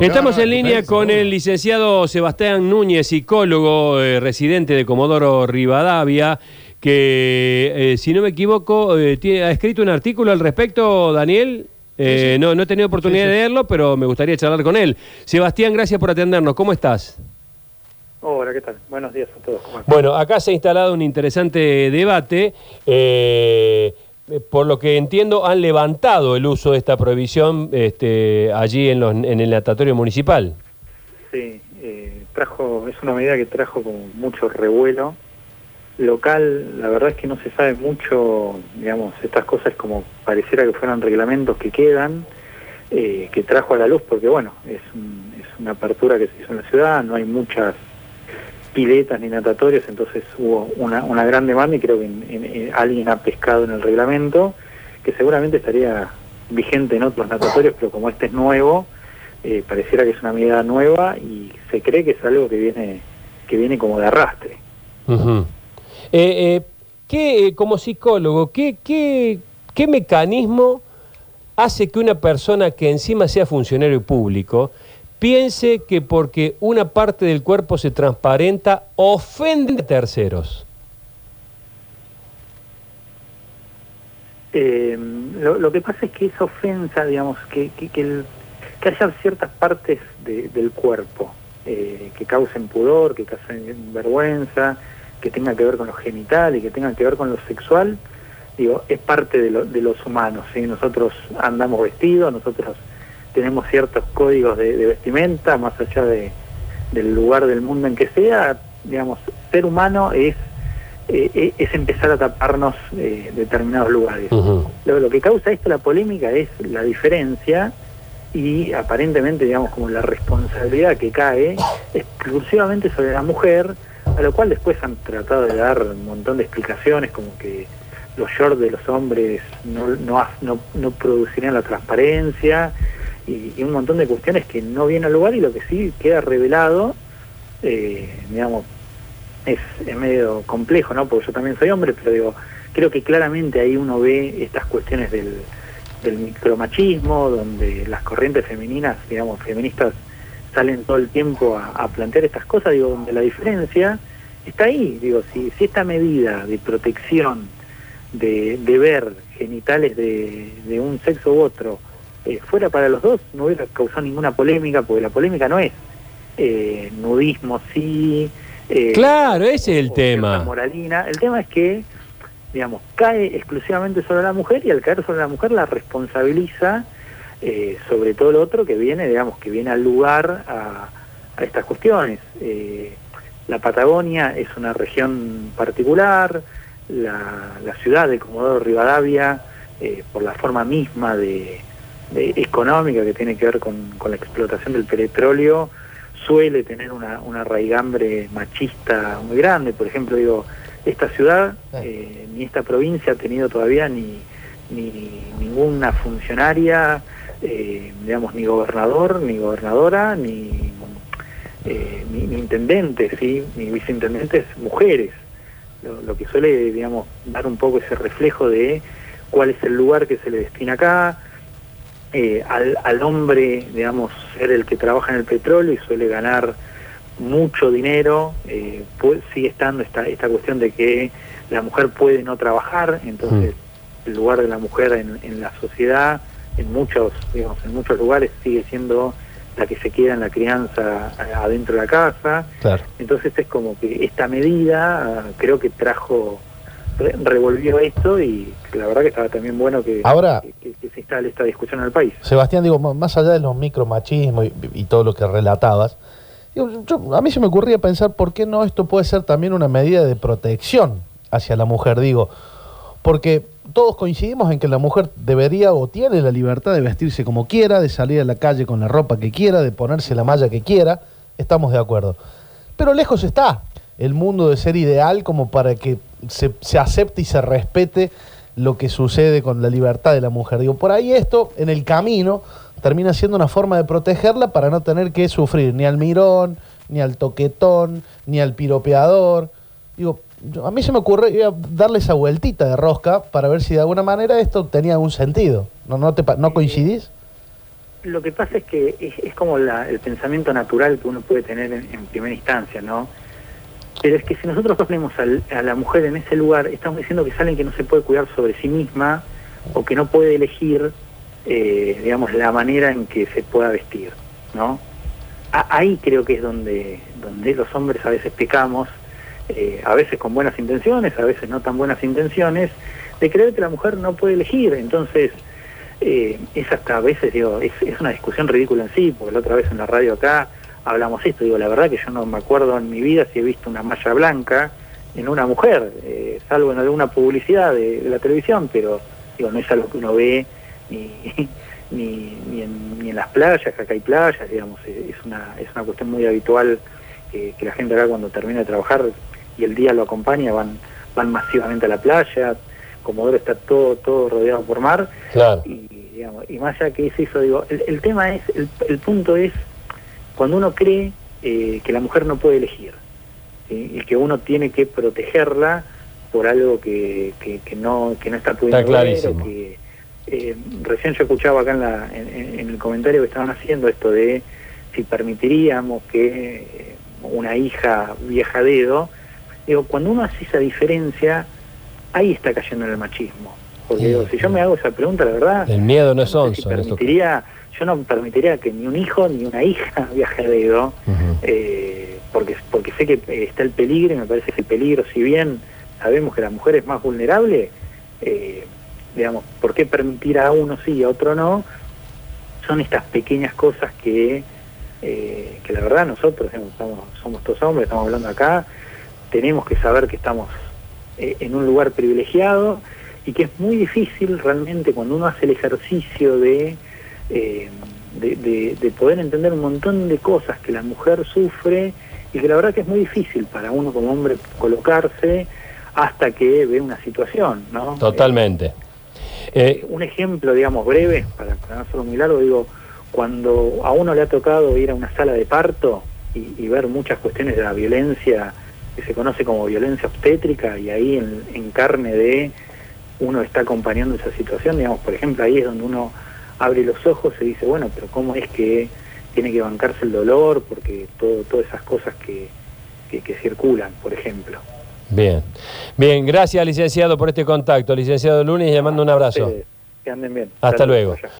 Estamos en línea parece, con el licenciado Sebastián Núñez, psicólogo eh, residente de Comodoro Rivadavia, que, eh, si no me equivoco, eh, tiene- ha escrito un artículo al respecto, Daniel. Eh, No, no he tenido oportunidad de leerlo, pero me gustaría charlar con él. Sebastián, gracias por atendernos. ¿Cómo estás? Hola, ¿qué tal? Buenos días a todos. ¿Cómo están? Bueno, acá se ha instalado un interesante debate. eh, por lo que entiendo, han levantado el uso de esta prohibición este, allí en, los- en el natatorio municipal. Sí, eh, trajo, es una medida que trajo como mucho revuelo local. La verdad es que no se sabe mucho, digamos, estas cosas como pareciera que fueran reglamentos que quedan, eh, que trajo a la luz, porque bueno, es, un- es una apertura que se hizo en la ciudad, no hay muchas piletas ni natatorios, entonces hubo una, una gran demanda y creo que en- en- en- alguien ha pescado en el reglamento, que seguramente estaría vigente en otros natatorios, pero como este es nuevo, eh, pareciera que es una medida nueva y se cree que es algo que viene que viene como de arrastre. Eh, eh, ¿qué, como psicólogo, ¿qué, qué, qué mecanismo hace que una persona que encima sea funcionario público piense que porque una parte del cuerpo se transparenta ofende a terceros? Eh, lo, lo que pasa es que esa ofensa, digamos, que, que, que, el- que haya ciertas partes de- del cuerpo eh, que causen pudor, que causen vergüenza, que tenga que ver con lo genital y que tenga que ver con lo sexual, digo, es parte de, lo- de los humanos. ¿sí? Nosotros andamos vestidos, nosotros tenemos ciertos códigos de, de vestimenta, más allá de, del lugar del mundo en que sea, digamos, ser humano es, eh, eh, es empezar a taparnos eh, determinados lugares. Lo, lo que causa esto, la polémica, es la diferencia y aparentemente, digamos, como la responsabilidad que cae exclusivamente sobre la mujer, a lo cual después han tratado de dar un montón de explicaciones, como que los shorts de los hombres no, no, no, no producirían la transparencia y, un montón de cuestiones que no vienen al lugar y lo que sí queda revelado, eh, digamos, es, es medio complejo, ¿no? Porque yo también soy hombre, pero digo, creo que claramente ahí uno ve estas cuestiones del, del micromachismo, donde las corrientes femeninas, digamos, feministas, salen todo el tiempo a, plantear estas cosas, digo, donde la diferencia está ahí, digo, si, si esta medida de protección, de, ver genitales de un sexo u otro, eh, fuera para los dos, no hubiera causado ninguna polémica, porque la polémica no es eh, nudismo sí, eh, Claro, ese es el tema. moralina. El tema es que, digamos, cae exclusivamente sobre la mujer y al caer sobre la mujer la responsabiliza eh, sobre todo lo otro que viene, digamos, que viene al lugar a, a estas cuestiones. La Patagonia es una región particular, la, la ciudad de Comodoro Rivadavia, por la forma misma de, de económica que tiene que ver con, con la explotación del petróleo, suele tener una, una raigambre machista muy grande. Por ejemplo, digo, esta ciudad eh, ni esta provincia ha tenido todavía ni, ni ninguna funcionaria, eh, digamos, ni gobernador, ni gobernadora, ni, eh, ni, ni intendentes, ¿sí? ni viceintendentes mujeres. Lo, lo que suele, digamos, dar un poco ese reflejo de cuál es el lugar que se le destina acá, eh, al, al hombre, digamos, ser el que trabaja en el petróleo y suele ganar mucho dinero, eh, pu- sigue estando esta, esta cuestión de que la mujer puede no trabajar, entonces el lugar de la mujer en, en la sociedad, en muchos, digamos, en muchos lugares sigue siendo la que se queda en la crianza a- adentro de la casa, Claro. entonces es como que esta medida ah, creo que trajo, re- revolvió esto y la verdad que estaba también bueno que, Ahora- que, se instale esta discusión en el país. Sebastián, digo, más allá de los micromachismos y, y todo lo que relatabas, digo, yo- a mí se me ocurría pensar por qué no esto puede ser también una medida de protección hacia la mujer, digo, porque todos coincidimos en que la mujer debería o tiene la libertad de vestirse como quiera, de salir a la calle con la ropa que quiera, de ponerse la malla que quiera, estamos de acuerdo. Pero lejos está el mundo de ser ideal como para que se, se acepte y se respete lo que sucede con la libertad de la mujer. Digo, por ahí esto, en el camino, termina siendo una forma de protegerla para no tener que sufrir ni al mirón, ni al toquetón, ni al piropeador. Digo, yo- a mí se me a darle esa vueltita de rosca para ver si de alguna manera esto tenía algún sentido. ¿No, no, te, ¿no coincidís? lo que pasa es que es, es como la- el pensamiento natural que uno puede tener en, en primera instancia, ¿no? Pero es que si nosotros ponemos al- a la mujer en ese lugar, estamos diciendo que es alguien que no se puede cuidar sobre sí misma o que no puede elegir, eh, digamos, la manera en que se pueda vestir, ¿no? Ahí creo que es donde, donde los hombres a veces pecamos, eh, a veces con buenas intenciones, a veces no tan buenas intenciones, de creer que la mujer no puede elegir. Entonces, eh, es hasta a veces, digo, es una discusión ridícula en sí, porque la otra vez en la radio acá hablamos esto, digo, la verdad que yo no me acuerdo en mi vida si he visto una malla blanca en una mujer, eh, salvo en alguna publicidad de, de la televisión, pero digo, no es algo que uno ve ni, ni, ni, en, ni en las playas, que acá hay playas, digamos, eh, es una, es una cuestión muy habitual que la gente acá cuando termina de trabajar y el día lo acompaña, van, van masivamente a la playa, Comodoro está todo, todo rodeado por mar, Claro. y, digamos, y más allá que es eso, digo, el, el tema es, el, el punto es cuando uno cree eh, que la mujer no puede elegir ¿sí? y que uno tiene que protegerla por algo que, que, que no, que no está pudiendo Está ver, o que, eh, recién yo escuchaba acá en, la, en, en- en el comentario que estaban haciendo esto de si permitiríamos que eh, una hija vieja dedo, digo, cuando uno hace esa diferencia, ahí está cayendo en el machismo. Porque digo, si yo me hago esa pregunta, la verdad, El miedo no es no sé si onzo. en esto. permitiría, yo no permitiría que ni un hijo ni una hija viaje a dedo, eh, porque, porque sé que eh, está el peligro y me parece que el peligro, si bien sabemos que la mujer es más vulnerable, eh, digamos, ¿por qué permitir a uno sí y a otro no? Son estas pequeñas cosas que, eh, que la verdad nosotros digamos, estamos, somos todos hombres, estamos hablando acá, tenemos que saber que estamos en un lugar privilegiado y que es muy difícil realmente cuando uno hace el ejercicio de, eh, de, de- de poder entender un montón de cosas que la mujer sufre y que la verdad que es muy difícil para uno como hombre colocarse hasta que ve una situación, ¿no? Totalmente. Eh, Eh, un ejemplo, digamos, breve, para, para no hacerlo muy largo, digo, cuando a uno le ha tocado ir a una sala de parto y, y ver muchas cuestiones de la violencia que se conoce como violencia obstétrica y ahí en, en carne de uno está acompañando esa situación, digamos, por ejemplo, ahí es donde uno abre los ojos y dice, bueno, pero ¿cómo es que tiene que bancarse el dolor? Porque todo, todas esas cosas que, que, que circulan, por ejemplo. bien. Bien, gracias, licenciado, por este contacto. Licenciado Lunes, le mando un abrazo. Que anden bien. Hasta luego.